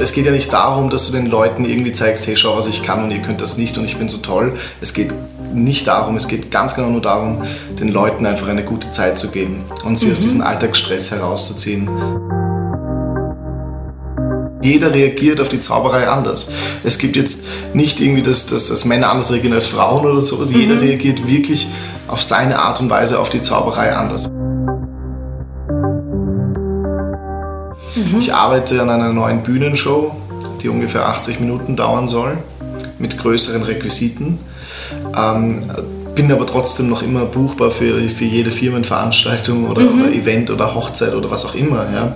Es geht ja nicht darum, dass du den Leuten irgendwie zeigst, hey, schau, was ich kann und ihr könnt das nicht und ich bin so toll. Es geht nicht darum, es geht ganz genau nur darum, den Leuten einfach eine gute Zeit zu geben und sie mhm. aus diesem Alltagsstress herauszuziehen. Jeder reagiert auf die Zauberei anders. Es gibt jetzt nicht irgendwie, dass, dass, dass Männer anders reagieren als Frauen oder so. Also mhm. Jeder reagiert wirklich auf seine Art und Weise auf die Zauberei anders. Ich arbeite an einer neuen Bühnenshow, die ungefähr 80 Minuten dauern soll, mit größeren Requisiten. Ähm, bin aber trotzdem noch immer buchbar für, für jede Firmenveranstaltung oder, mhm. oder Event oder Hochzeit oder was auch immer. Ja.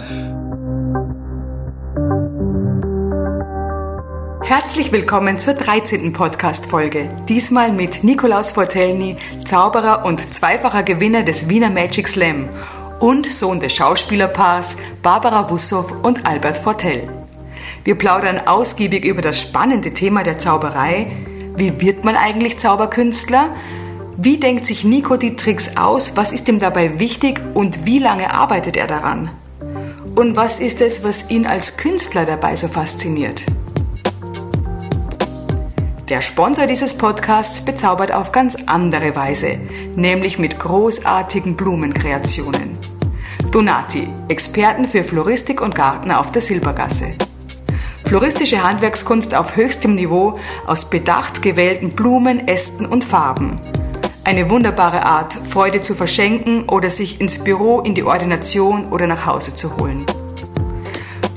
Herzlich willkommen zur 13. Podcast-Folge. Diesmal mit Nikolaus Fortelny, Zauberer und zweifacher Gewinner des Wiener Magic Slam und Sohn des Schauspielerpaars Barbara Wussow und Albert Fortell. Wir plaudern ausgiebig über das spannende Thema der Zauberei. Wie wird man eigentlich Zauberkünstler? Wie denkt sich Nico die Tricks aus? Was ist ihm dabei wichtig und wie lange arbeitet er daran? Und was ist es, was ihn als Künstler dabei so fasziniert? Der Sponsor dieses Podcasts bezaubert auf ganz andere Weise, nämlich mit großartigen Blumenkreationen. Donati, Experten für Floristik und Garten auf der Silbergasse. Floristische Handwerkskunst auf höchstem Niveau aus bedacht gewählten Blumen, Ästen und Farben. Eine wunderbare Art, Freude zu verschenken oder sich ins Büro, in die Ordination oder nach Hause zu holen.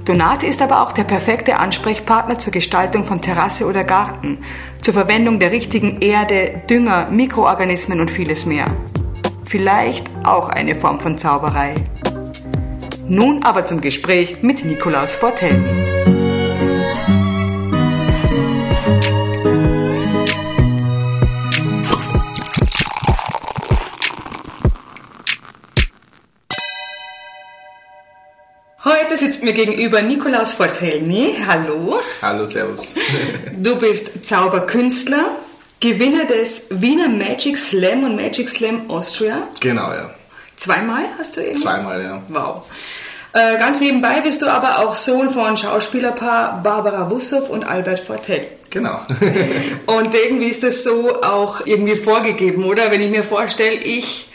Donate ist aber auch der perfekte Ansprechpartner zur Gestaltung von Terrasse oder Garten, zur Verwendung der richtigen Erde, Dünger, Mikroorganismen und vieles mehr. Vielleicht auch eine Form von Zauberei. Nun aber zum Gespräch mit Nikolaus Fortelny. Heute sitzt mir gegenüber Nikolaus Fortelny. Hallo. Hallo, Servus. Du bist Zauberkünstler, Gewinner des Wiener Magic Slam und Magic Slam Austria. Genau, ja. Zweimal hast du eben? Zweimal, ja. Wow. Äh, ganz nebenbei bist du aber auch Sohn von Schauspielerpaar Barbara Wussow und Albert Fortell. Genau. und irgendwie ist das so auch irgendwie vorgegeben, oder? Wenn ich mir vorstelle, ich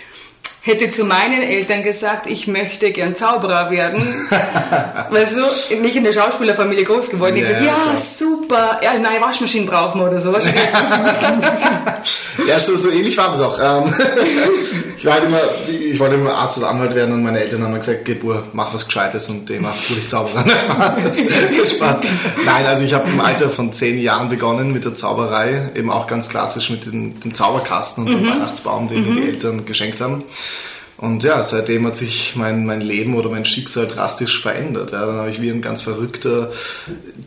hätte zu meinen Eltern gesagt, ich möchte gern Zauberer werden. weißt du, nicht in der Schauspielerfamilie groß geworden. Ja, gesagt, ja, super, ja, neue Waschmaschine brauchen wir oder sowas. ja, so, so ähnlich war das auch. Ich, war halt immer, ich wollte immer Arzt oder Anwalt werden und meine Eltern haben mir gesagt, geh Bur, mach was Gescheites und demnach wurde ich Zauberer. Spaß. Nein, also ich habe im Alter von zehn Jahren begonnen mit der Zauberei, eben auch ganz klassisch mit dem, dem Zauberkasten und mhm. dem Weihnachtsbaum, den mhm. mir die mhm. Eltern geschenkt haben. Und ja, seitdem hat sich mein, mein Leben oder mein Schicksal drastisch verändert. Ja, dann habe ich wie ein ganz verrückter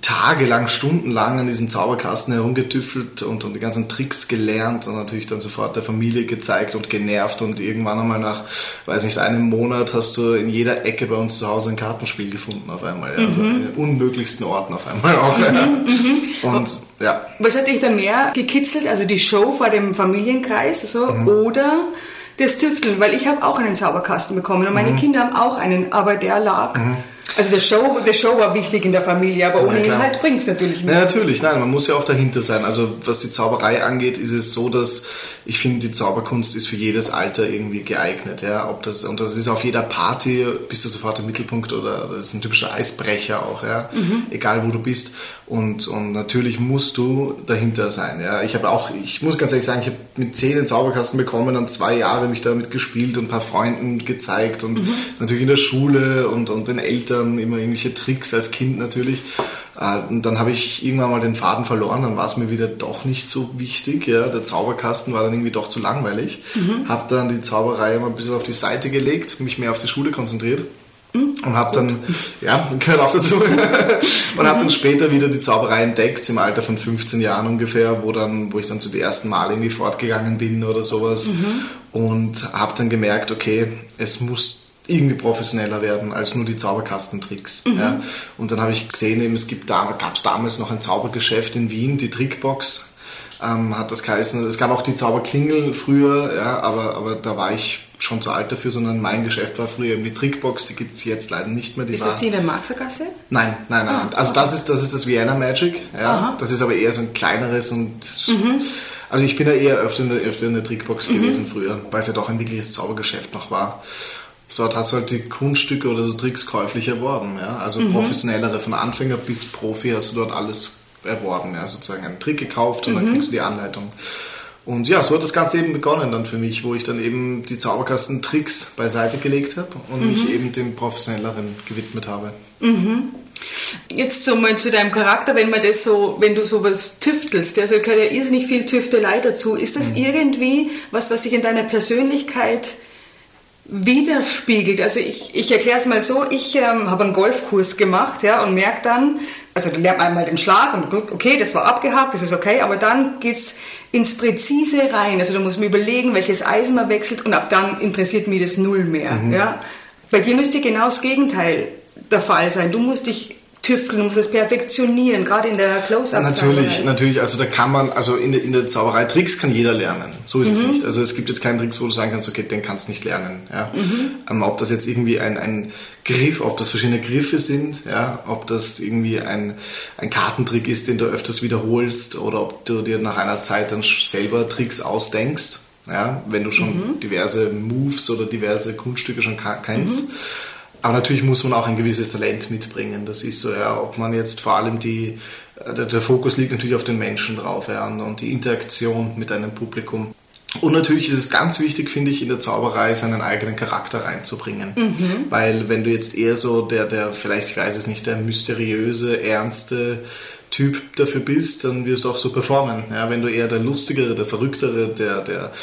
tagelang, stundenlang an diesem Zauberkasten herumgetüffelt und, und die ganzen Tricks gelernt und natürlich dann sofort der Familie gezeigt und genervt. Und irgendwann einmal nach, weiß nicht, einem Monat hast du in jeder Ecke bei uns zu Hause ein Kartenspiel gefunden auf einmal. Ja, also mhm. in den unmöglichsten Orten auf einmal auch. Mhm, mhm. Und ja. Was hat dich da mehr gekitzelt? Also die Show vor dem Familienkreis so, mhm. oder das Tüfteln, weil ich habe auch einen Zauberkasten bekommen und meine mhm. Kinder haben auch einen, aber der lag. Mhm. Also der Show, der Show war wichtig in der Familie, aber ohne ja, Inhalt bringt es natürlich nicht. Ja, natürlich, nein, man muss ja auch dahinter sein. Also was die Zauberei angeht, ist es so, dass ich finde, die Zauberkunst ist für jedes Alter irgendwie geeignet. Ja? Ob das, und das ist auf jeder Party, bist du sofort im Mittelpunkt oder das ist ein typischer Eisbrecher auch, ja? Mhm. egal wo du bist. Und, und natürlich musst du dahinter sein. Ja? Ich habe auch, ich muss ganz ehrlich sagen, ich habe mit zehn den Zauberkasten bekommen, dann zwei Jahre mich damit gespielt und ein paar Freunden gezeigt und mhm. natürlich in der Schule und, und den Eltern immer irgendwelche Tricks als Kind natürlich. Äh, und dann habe ich irgendwann mal den Faden verloren, dann war es mir wieder doch nicht so wichtig. Ja. Der Zauberkasten war dann irgendwie doch zu langweilig. Mhm. Habe dann die Zauberei mal ein bisschen auf die Seite gelegt, mich mehr auf die Schule konzentriert. Mhm. Und habe dann, ja, gehört auch dazu, und habe dann später wieder die Zauberei entdeckt, im Alter von 15 Jahren ungefähr, wo, dann, wo ich dann zu die ersten Mal irgendwie fortgegangen bin oder sowas. Mhm. Und habe dann gemerkt, okay, es muss irgendwie professioneller werden als nur die Zauberkastentricks. Mhm. Ja. Und dann habe ich gesehen, eben, es gibt da, gab es damals noch ein Zaubergeschäft in Wien, die Trickbox ähm, hat das geheißen. Es gab auch die Zauberklingel früher, ja, aber, aber da war ich schon zu alt dafür, sondern mein Geschäft war früher eben die Trickbox, die gibt es jetzt leider nicht mehr. Die ist war, das die in der Marxergasse? Nein, nein, nein. Ah, also das ist, das ist das Vienna Magic. Ja. Das ist aber eher so ein kleineres und Mhm. also ich bin ja eher öfter in der, öfter in der Trickbox gewesen früher, weil es ja doch ein wirkliches Zaubergeschäft noch war. Dort hast du halt die Kunststücke oder so Tricks käuflich erworben. Ja? Also Mhm. professionellere, von Anfänger bis Profi hast du dort alles erworben. Ja? Sozusagen einen Trick gekauft und Mhm. dann kriegst du die Anleitung. Und ja, so hat das Ganze eben begonnen dann für mich, wo ich dann eben die Zauberkasten-Tricks beiseite gelegt habe und mich Mhm. eben dem Professionelleren gewidmet habe. Jetzt so mal zu deinem Charakter, wenn man das so, wenn du so was tüftelst, also gehört ja irrsinnig viel Tüftelei dazu. Ist das irgendwie was, was sich in deiner Persönlichkeit widerspiegelt? Also ich, ich erkläre es mal so, ich ähm, habe einen Golfkurs gemacht ja, und merke dann, also dann lernt man einmal den Schlag und gut, okay, das war abgehakt, das ist okay, aber dann geht's ins Präzise rein. Also da muss man überlegen, welches Eisen man wechselt und ab dann interessiert mich das null mehr. Ja? Bei dir müsste genau das Gegenteil der Fall sein. Du musst dich tüfteln, du musst es perfektionieren, gerade in der Close-Up. Natürlich, natürlich. Also da kann man, also in der, in der Zauberei Tricks kann jeder lernen. So ist es nicht. Also es gibt jetzt keinen Tricks, wo du sagen kannst, okay, den kannst du nicht lernen. Ja. Ähm, ob das jetzt irgendwie ein, ein Griff, ob das verschiedene Griffe sind, ja, ob das irgendwie ein, ein Kartentrick ist, den du öfters wiederholst, oder ob du dir nach einer Zeit dann selber Tricks ausdenkst. Ja, wenn du schon diverse Moves oder diverse Kunststücke schon kennst. Aber natürlich muss man auch ein gewisses Talent mitbringen. Das ist so, ja, ob man jetzt vor allem die, äh, der, der Fokus liegt natürlich auf den Menschen drauf ja, und, und die Interaktion mit einem Publikum. Und natürlich ist es ganz wichtig, finde ich, in der Zauberei seinen eigenen Charakter reinzubringen. Weil wenn du jetzt eher so der, der, vielleicht, ich weiß es nicht, der mysteriöse, ernste Typ dafür bist, dann wirst du auch so performen. Ja, wenn du eher der lustigere, der verrücktere, der, der,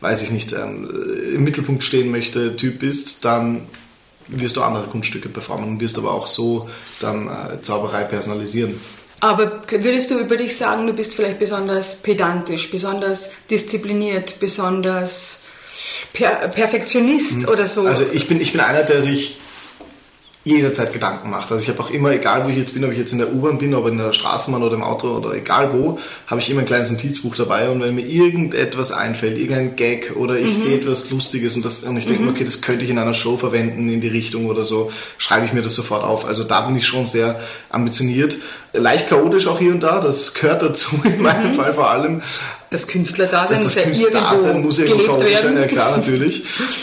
weiß ich nicht, ähm, im Mittelpunkt stehen möchte Typ bist, dann wirst du andere Kunststücke performen und wirst aber auch so dann äh, Zauberei personalisieren. Aber würdest du über dich sagen, du bist vielleicht besonders pedantisch, besonders diszipliniert, besonders per Perfektionist oder so? Also ich bin, ich bin einer, der sich jederzeit Gedanken macht. Also ich habe auch immer, egal wo ich jetzt bin, ob ich jetzt in der U-Bahn bin, ob in der Straßenbahn oder im Auto oder egal wo, habe ich immer ein kleines Notizbuch dabei und wenn mir irgendetwas einfällt, irgendein Gag oder ich sehe etwas Lustiges und, das, und ich denke mir, okay, das könnte ich in einer Show verwenden in die Richtung oder so, schreibe ich mir das sofort auf. Also da bin ich schon sehr ambitioniert. Leicht chaotisch auch hier und da, das gehört dazu in meinem Fall vor allem. Das Künstlerdasein Das, muss ja Künstlerdasein muss ja irgendwo gelebt sein, werden. ja klar, natürlich.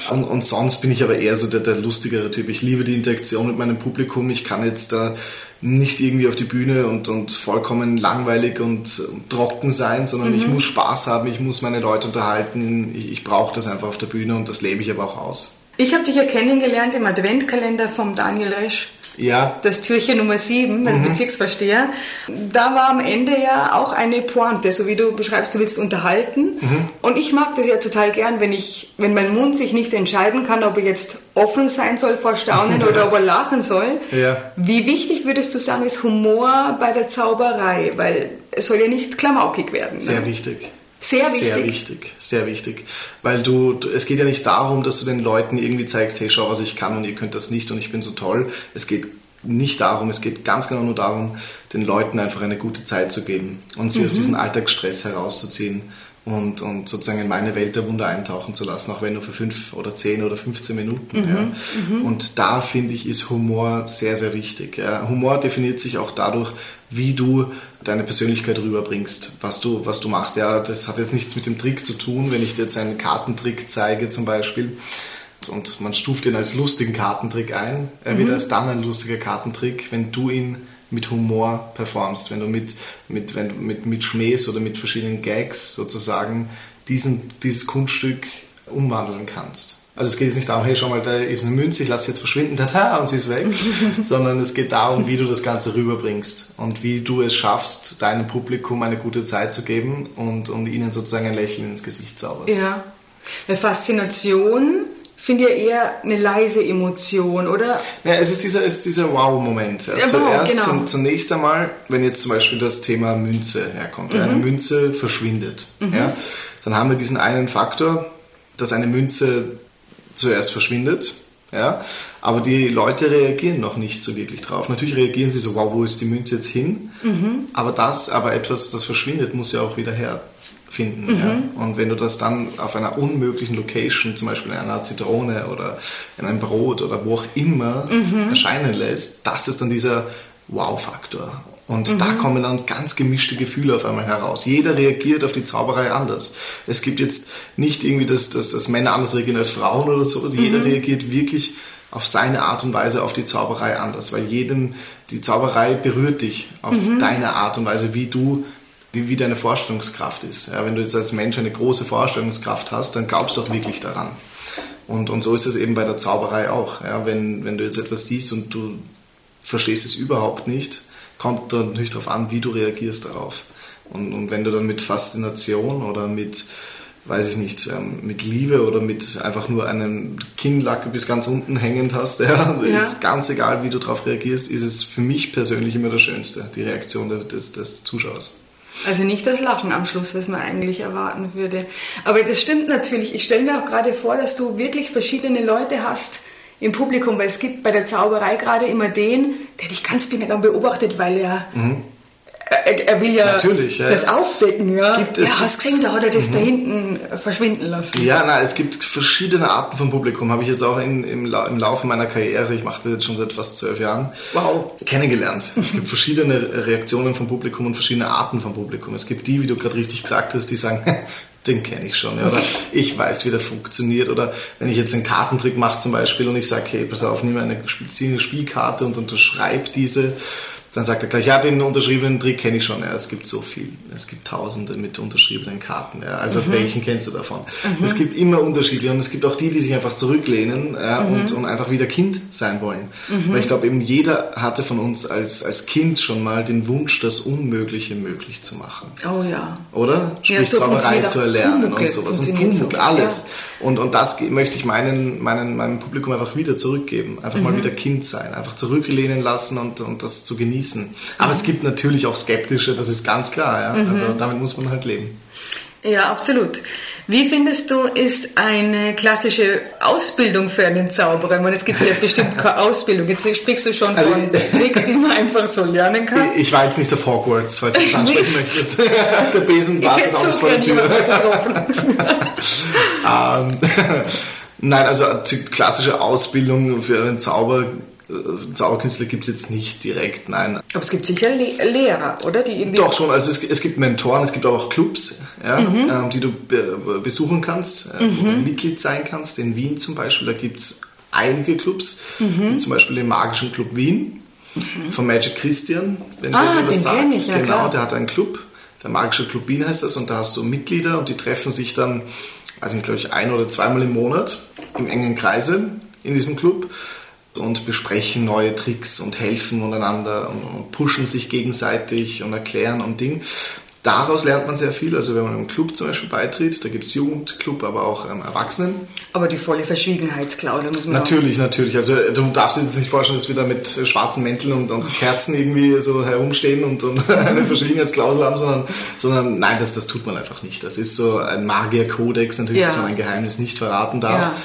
Und, und sonst bin ich aber eher so der, der lustigere Typ. Ich liebe die Interaktion mit meinem Publikum. Ich kann jetzt da nicht irgendwie auf die Bühne und, und vollkommen langweilig und trocken sein, sondern Mhm. ich muss Spaß haben, ich muss meine Leute unterhalten. Ich, ich brauche das einfach auf der Bühne und das lebe ich aber auch aus. Ich habe dich ja kennengelernt im Adventkalender vom Daniel Resch. Ja, Das Türchen Nummer 7, Mhm. das Bezirksvorsteher. Da war am Ende ja auch eine Pointe, so wie du beschreibst, du willst unterhalten. Mhm. Und ich mag das ja total gern, wenn ich, wenn mein Mund sich nicht entscheiden kann, ob er jetzt offen sein soll vor Staunen oder ob er lachen soll. Ja. Wie wichtig würdest du sagen, ist Humor bei der Zauberei? Weil es soll ja nicht klamaukig werden. sehr ne? wichtig. Sehr Sehr wichtig? wichtig, sehr wichtig. Weil du, du, es geht ja nicht darum, dass du den Leuten irgendwie zeigst, hey, schau, was ich kann und ihr könnt das nicht und ich bin so toll. Es geht nicht darum, es geht ganz genau nur darum, den Leuten einfach eine gute Zeit zu geben und sie aus diesem Alltagsstress herauszuziehen und, und sozusagen in meine Welt der Wunder eintauchen zu lassen, auch wenn nur für fünf oder zehn oder 15 Minuten. Ja. Und da finde ich, ist Humor sehr, sehr wichtig. Ja. Humor definiert sich auch dadurch, wie du deine Persönlichkeit rüberbringst, was du, was du machst. Ja, das hat jetzt nichts mit dem Trick zu tun, wenn ich dir jetzt einen Kartentrick zeige zum Beispiel und man stuft ihn als lustigen Kartentrick ein, er wird erst dann ein lustiger Kartentrick, wenn du ihn mit Humor performst, wenn du mit, mit, wenn du mit, mit Schmähs oder mit verschiedenen Gags sozusagen diesen, dieses Kunststück umwandeln kannst. Also es geht jetzt nicht darum, hey, schau mal, da ist eine Münze, ich lasse sie jetzt verschwinden, tata, und sie ist weg, sondern es geht darum, wie du das Ganze rüberbringst und wie du es schaffst, deinem Publikum eine gute Zeit zu geben und, und ihnen sozusagen ein Lächeln ins Gesicht zauberst. Ja. Eine Faszination finde ich eher eine leise Emotion, oder? Ja, es ist dieser, es ist dieser Wow-Moment. Ja, Ja, Zuerst, genau. zum, zunächst einmal, wenn jetzt zum Beispiel das Thema Münze herkommt, ja, Mhm. eine Münze verschwindet, ja, dann haben wir diesen einen Faktor, dass eine Münze zuerst verschwindet, ja, aber die Leute reagieren noch nicht so wirklich drauf. Natürlich reagieren sie so, wow, wo ist die Münze jetzt hin? Mhm. Aber das, aber etwas, das verschwindet, muss ja auch wieder her finden. Mhm. Ja? Und wenn du das dann auf einer unmöglichen Location, zum Beispiel in einer Zitrone oder in einem Brot oder wo auch immer mhm. erscheinen lässt, das ist dann dieser Wow-Faktor. Und mhm. da kommen dann ganz gemischte Gefühle auf einmal heraus. Jeder reagiert auf die Zauberei anders. Es gibt jetzt nicht irgendwie, dass, dass, dass Männer anders reagieren als Frauen oder sowas. Mhm. Jeder reagiert wirklich auf seine Art und Weise auf die Zauberei anders, weil jedem die Zauberei berührt dich auf mhm. deine Art und Weise, wie du wie, wie deine Vorstellungskraft ist. Ja, wenn du jetzt als Mensch eine große Vorstellungskraft hast, dann glaubst du auch wirklich daran. Und, und so ist es eben bei der Zauberei auch. Ja, wenn, wenn du jetzt etwas siehst und du verstehst es überhaupt nicht, kommt dann natürlich darauf an, wie du reagierst darauf. Und, und wenn du dann mit Faszination oder mit, weiß ich nicht, ähm, mit Liebe oder mit einfach nur einem Kinnlacke bis ganz unten hängend hast, ja, ja. ist ganz egal, wie du darauf reagierst, ist es für mich persönlich immer das Schönste, die Reaktion des, des Zuschauers. Also nicht das Lachen am Schluss, was man eigentlich erwarten würde. Aber das stimmt natürlich. Ich stelle mir auch gerade vor, dass du wirklich verschiedene Leute hast, im Publikum, weil es gibt bei der Zauberei gerade immer den, der dich ganz genau beobachtet, weil er, mhm. Er, er, will ja Natürlich, das ja. aufdecken. Ja, gibt es, ja hast gesehen, da hat er das mhm. da hinten verschwinden lassen. Ja, na, es gibt verschiedene Arten von Publikum. Habe ich jetzt auch in, im, im Laufe meiner Karriere, ich mache das jetzt schon seit fast zwölf Jahren, wow. kennengelernt. Es gibt verschiedene Reaktionen vom Publikum und verschiedene Arten von Publikum. Es gibt die, wie du gerade richtig gesagt hast, die sagen, den kenne ich schon. Ja. Oder ich weiß, wie der funktioniert. Oder wenn ich jetzt einen Kartentrick mache zum Beispiel und ich sage, hey, pass auf, nimm eine spezielle Spielkarte und unterschreib diese dann sagt er gleich, ja, den unterschriebenen Trick kenne ich schon. Ja, es gibt so viel. Es gibt tausende mit unterschriebenen Karten. Ja. Also mhm. welchen kennst du davon? Mhm. Es gibt immer unterschiedliche und es gibt auch die, die sich einfach zurücklehnen ja, mhm. und, und, einfach wieder Kind sein wollen. Mhm. Weil ich glaube, eben jeder hatte von uns als, als Kind schon mal den Wunsch, das Unmögliche möglich zu machen. Oh ja. Oder? Sprich, ja, Zauberei zu erlernen und sowas. Und Pumuckl, alles. Ja. Und, und das möchte ich meinen, meinen, meinem Publikum einfach wieder zurückgeben. Einfach mal mhm. wieder Kind sein. Einfach zurücklehnen lassen und, und das zu genießen genießen. Aber es gibt natürlich auch Skeptische, das ist ganz klar. Ja? Mhm. Also damit muss man halt leben. Ja, absolut. Wie findest du, ist eine klassische Ausbildung für einen Zauberer? Ich meine, es gibt ja bestimmt keine Ausbildung. Jetzt sprichst du schon also, von Tricks, die man einfach so lernen kann. Ich war jetzt nicht auf Hogwarts, falls du das ansprechen möchtest. Der Besen wartet auch nicht vor der Tür. ähm, Nein, also klassische Ausbildung für einen Zauber Zauberkünstler gibt es jetzt nicht direkt, nein. Aber es gibt sicher Le Lehrer, oder? Die Doch schon, also es, es, gibt Mentoren, es gibt aber auch Clubs, ja, mhm. ähm, die du be besuchen kannst, äh, mhm. Mitglied sein kannst. In Wien zum Beispiel, da gibt es einige Clubs, mhm. wie zum Beispiel den Magischen Club Wien mhm. von Magic Christian, wenn ah, der was sagt. Ich, ja, genau, klar. der hat einen Club, der Magische Club Wien heißt das, und da hast du Mitglieder und die treffen sich dann, also ich glaube ich, ein oder zweimal im Monat im engen Kreise in diesem Club und besprechen neue Tricks und helfen untereinander und, pushen sich gegenseitig und erklären und Ding. Daraus lernt man sehr viel. Also wenn man einem Club zum Beispiel beitritt, da gibt es Jugendclub, aber auch ähm, Erwachsenen. Aber die volle Verschwiegenheitsklausel muss man Natürlich, auch natürlich. Also du darfst dir jetzt nicht vorstellen, dass wir da mit schwarzen Mänteln und, und Kerzen irgendwie so herumstehen und, und eine Verschwiegenheitsklausel haben, sondern, sondern nein, das, das tut man einfach nicht. Das ist so ein Magierkodex, natürlich, ja. dass man ein Geheimnis nicht verraten darf. Ja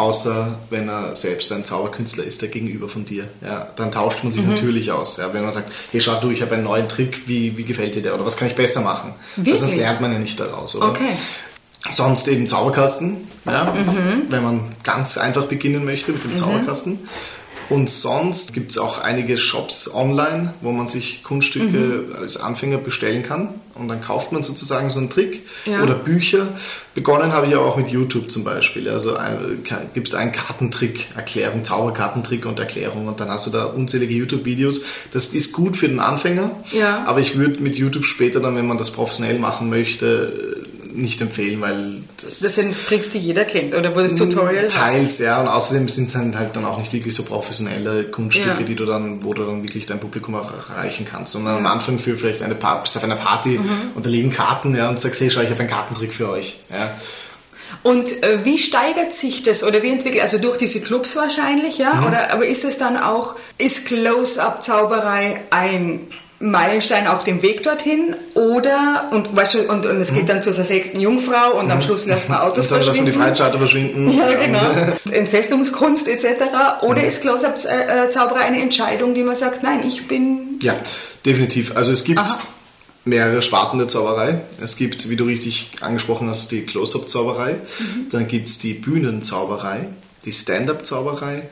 außer wenn er selbst ein Zauberkünstler ist, der gegenüber von dir. Ja, dann tauscht man sich mhm. natürlich aus. Ja, wenn man sagt, hey, schau du, ich habe einen neuen Trick, wie, wie gefällt dir der oder was kann ich besser machen? Wirklich? Sonst lernt man ja nicht daraus, oder? Okay. Sonst eben Zauberkasten, ja, mhm. wenn man ganz einfach beginnen möchte mit dem mhm. Zauberkasten. Und sonst gibt es auch einige Shops online, wo man sich Kunststücke mhm. als Anfänger bestellen kann. Und dann kauft man sozusagen so einen Trick ja. oder Bücher. Begonnen habe ich aber auch mit YouTube zum Beispiel. Also gibt es einen Kartentrick, Erklärung, Zauberkartentrick und Erklärung. Und dann hast du da unzählige YouTube-Videos. Das ist gut für den Anfänger. Ja. Aber ich würde mit YouTube später dann, wenn man das professionell machen möchte, nicht empfehlen, weil das, das sind Tricks, die jeder kennt, oder wo das Tutorial Teils, hast. ja, und außerdem sind es halt dann auch nicht wirklich so professionelle Kunststücke, ja. die du dann, wo du dann wirklich dein Publikum auch erreichen kannst, sondern ja. am Anfang für vielleicht eine Party, bist auf einer Party mhm. und da liegen Karten, ja, und sagst, hey, schau, ich habe einen Kartentrick für euch, ja. Und äh, wie steigert sich das oder wie entwickelt, also durch diese Clubs wahrscheinlich, ja? Mhm. Oder, aber ist es dann auch, ist Close-Up-Zauberei ein Meilenstein auf dem Weg dorthin oder und weißt du, und, und es geht mhm. dann zur zersägten Jungfrau und mhm. am Schluss lässt man Autos und dann verschwinden. Lassen die Freischalter verschwinden. Ja, genau. Entfesselungskunst etc. Oder mhm. ist Close-Up-Zauberei eine Entscheidung, die man sagt, nein, ich bin... Ja, definitiv. Also es gibt... Aha mehrere Sparten der Zauberei. Es gibt, wie du richtig angesprochen hast, die Close-Up-Zauberei. Mhm. Dann gibt es die Bühnenzauberei, die Stand-Up-Zauberei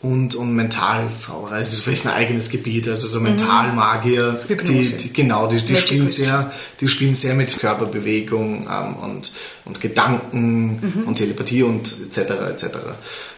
und, und Mentalzauberei. Das ist vielleicht ein eigenes Gebiet, also so Mentalmagier, mhm. die, die, genau, die, die spielen sehr, die spielen sehr mit Körperbewegung ähm, und, und Gedanken mhm. und Telepathie und etc. etc.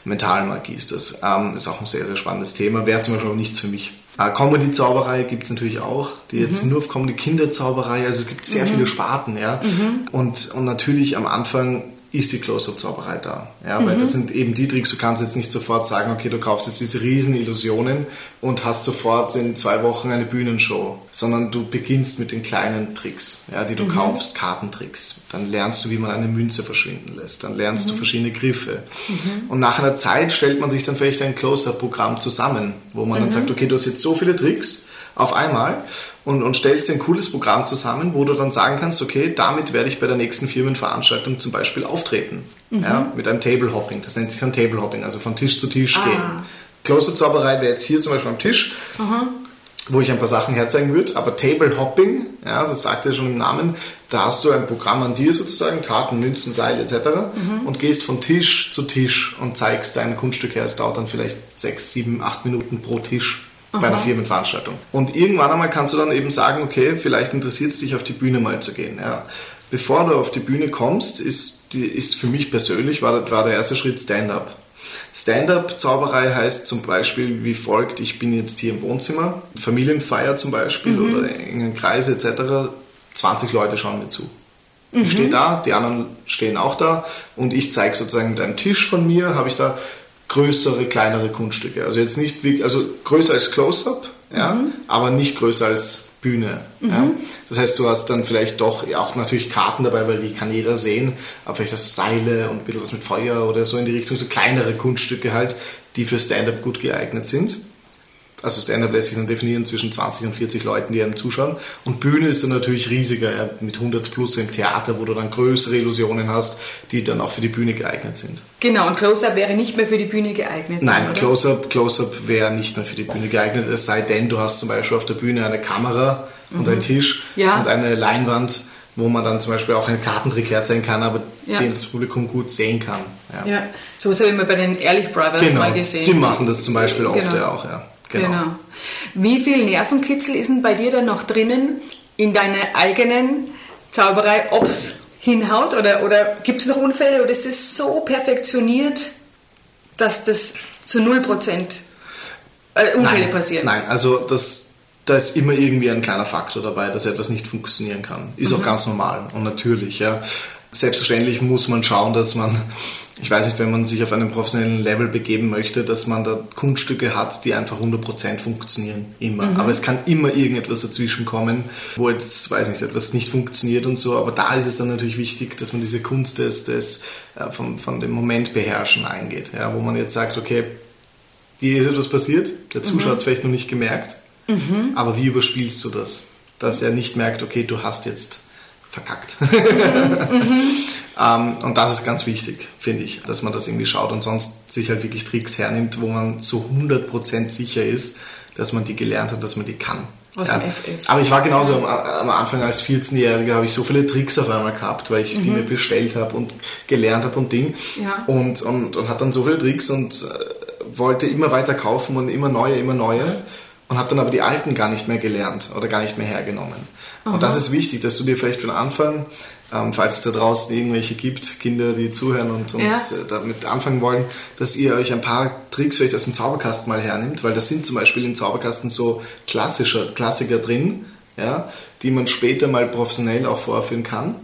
Mentalmagie ist das. Ähm, ist auch ein sehr, sehr spannendes Thema. Wäre zum Beispiel auch nichts für mich. Äh, Comedy-Zauberei gibt es natürlich auch, die jetzt mhm. nur auf Comedy Kinderzauberei, also es gibt sehr mhm. viele Sparten, ja. Mhm. Und, und natürlich am Anfang ist die Close-Up-Zauberei da. Ja, weil mhm. das sind eben die Tricks, du kannst jetzt nicht sofort sagen, okay, du kaufst jetzt diese riesen Illusionen und hast sofort in zwei Wochen eine Bühnenshow, sondern du beginnst mit den kleinen Tricks, ja, die du mhm. kaufst, Kartentricks. Dann lernst du, wie man eine Münze verschwinden lässt, dann lernst mhm. du verschiedene Griffe. Mhm. Und nach einer Zeit stellt man sich dann vielleicht ein Close-Up-Programm zusammen, wo man dann mhm. sagt, okay, du hast jetzt so viele Tricks, auf einmal und, und stellst dir ein cooles Programm zusammen, wo du dann sagen kannst, okay, damit werde ich bei der nächsten Firmenveranstaltung zum Beispiel auftreten. Mhm. Ja, mit einem Table Hopping. Das nennt sich dann Table Hopping, also von Tisch zu Tisch ah. gehen. Close-Up-Zauberei wäre jetzt hier zum Beispiel am Tisch. Mhm wo ich ein paar Sachen herzeigen würde, aber Table Hopping, ja, das sagt ja schon im Namen, da hast du ein Programm an dir sozusagen, Karten, Münzen, Seil etc. Mhm. und gehst von Tisch zu Tisch und zeigst dein Kunststück her. Es dauert dann vielleicht sechs, sieben, acht Minuten pro Tisch bei einer Firmenveranstaltung. Und irgendwann einmal kannst du dann eben sagen, okay, vielleicht interessiert es dich, auf die Bühne mal zu gehen. Ja. Bevor du auf die Bühne kommst, ist, die, ist für mich persönlich, war, war der erste Schritt Stand-up. Stand-up-Zauberei heißt zum Beispiel wie folgt, ich bin jetzt hier im Wohnzimmer, Familienfeier zum Beispiel mhm. oder engen Kreise etc., 20 Leute schauen mir zu. Ich mhm. stehe da, die anderen stehen auch da und ich zeige sozusagen mit einem Tisch von mir, habe ich da größere, kleinere Kunststücke. Also jetzt nicht wie, also größer als Close-Up, ja, mhm. aber nicht größer als Bühne. Mhm. Ja. Das heißt, du hast dann vielleicht doch auch natürlich Karten dabei, weil die kann jeder sehen, aber vielleicht das Seile und ein bisschen was mit Feuer oder so in die Richtung, so kleinere Kunststücke halt, die für Stand-up gut geeignet sind also Stand-up lässt sich dann definieren zwischen 20 und 40 Leuten, die einem zuschauen. Und Bühne ist dann natürlich riesiger, ja, mit 100 plus im Theater, wo du dann größere Illusionen hast, die dann auch für die Bühne geeignet sind. Genau, und Close-Up wäre nicht mehr für die Bühne geeignet. Nein, Close-Up Close wäre nicht mehr für die Bühne geeignet, es sei denn, du hast zum Beispiel auf der Bühne eine Kamera mhm. und einen Tisch ja. und eine Leinwand, wo man dann zum Beispiel auch einen Kartentrick herzeigen kann, aber ja. den das Publikum gut sehen kann. Ja, ja. sowas habe ich mal bei den Ehrlich Brothers genau. mal gesehen. Die machen das zum Beispiel oft genau. ja auch, ja. Genau. genau. Wie viel Nervenkitzel ist denn bei dir dann noch drinnen in deiner eigenen Zauberei, ob es hinhaut oder, oder gibt es noch Unfälle oder ist es so perfektioniert, dass das zu 0% äh, Unfälle nein, passieren? Nein, also das, da ist immer irgendwie ein kleiner Faktor dabei, dass etwas nicht funktionieren kann. Ist mhm. auch ganz normal und natürlich. Ja. Selbstverständlich muss man schauen, dass man ich weiß nicht, wenn man sich auf einem professionellen Level begeben möchte, dass man da Kunststücke hat, die einfach 100% funktionieren, immer. Mhm. Aber es kann immer irgendetwas dazwischen kommen, wo jetzt, weiß nicht, etwas nicht funktioniert und so. Aber da ist es dann natürlich wichtig, dass man diese Kunst des, des äh, von, von dem Moment beherrschen eingeht. Ja, wo man jetzt sagt, okay, hier ist etwas passiert, der Zuschauer mhm. hat es vielleicht noch nicht gemerkt, mhm. aber wie überspielst du das? Dass er nicht merkt, okay, du hast jetzt verkackt. Mhm. Ähm, und das ist ganz wichtig, finde ich, dass man das irgendwie schaut und sonst sich halt wirklich Tricks hernimmt, wo man so 100% sicher ist, dass man die gelernt hat, dass man die kann. Ja. Aber ich war genauso am, am Anfang als 14-Jähriger, habe ich so viele Tricks auf einmal gehabt, weil ich mhm. die mir bestellt habe und gelernt habe und Ding. Ja. Und, und, und hat dann so viele Tricks und äh, wollte immer weiter kaufen und immer neue, immer neue und habe dann aber die alten gar nicht mehr gelernt oder gar nicht mehr hergenommen. Aha. Und das ist wichtig, dass du dir vielleicht von Anfang ähm, falls es da draußen irgendwelche gibt, Kinder, die zuhören und, und ja. Äh, damit anfangen wollen, dass ihr euch ein paar Tricks vielleicht aus dem Zauberkasten mal hernimmt, weil da sind zum Beispiel im Zauberkasten so klassischer, Klassiker drin, ja, die man später mal professionell auch vorführen kann,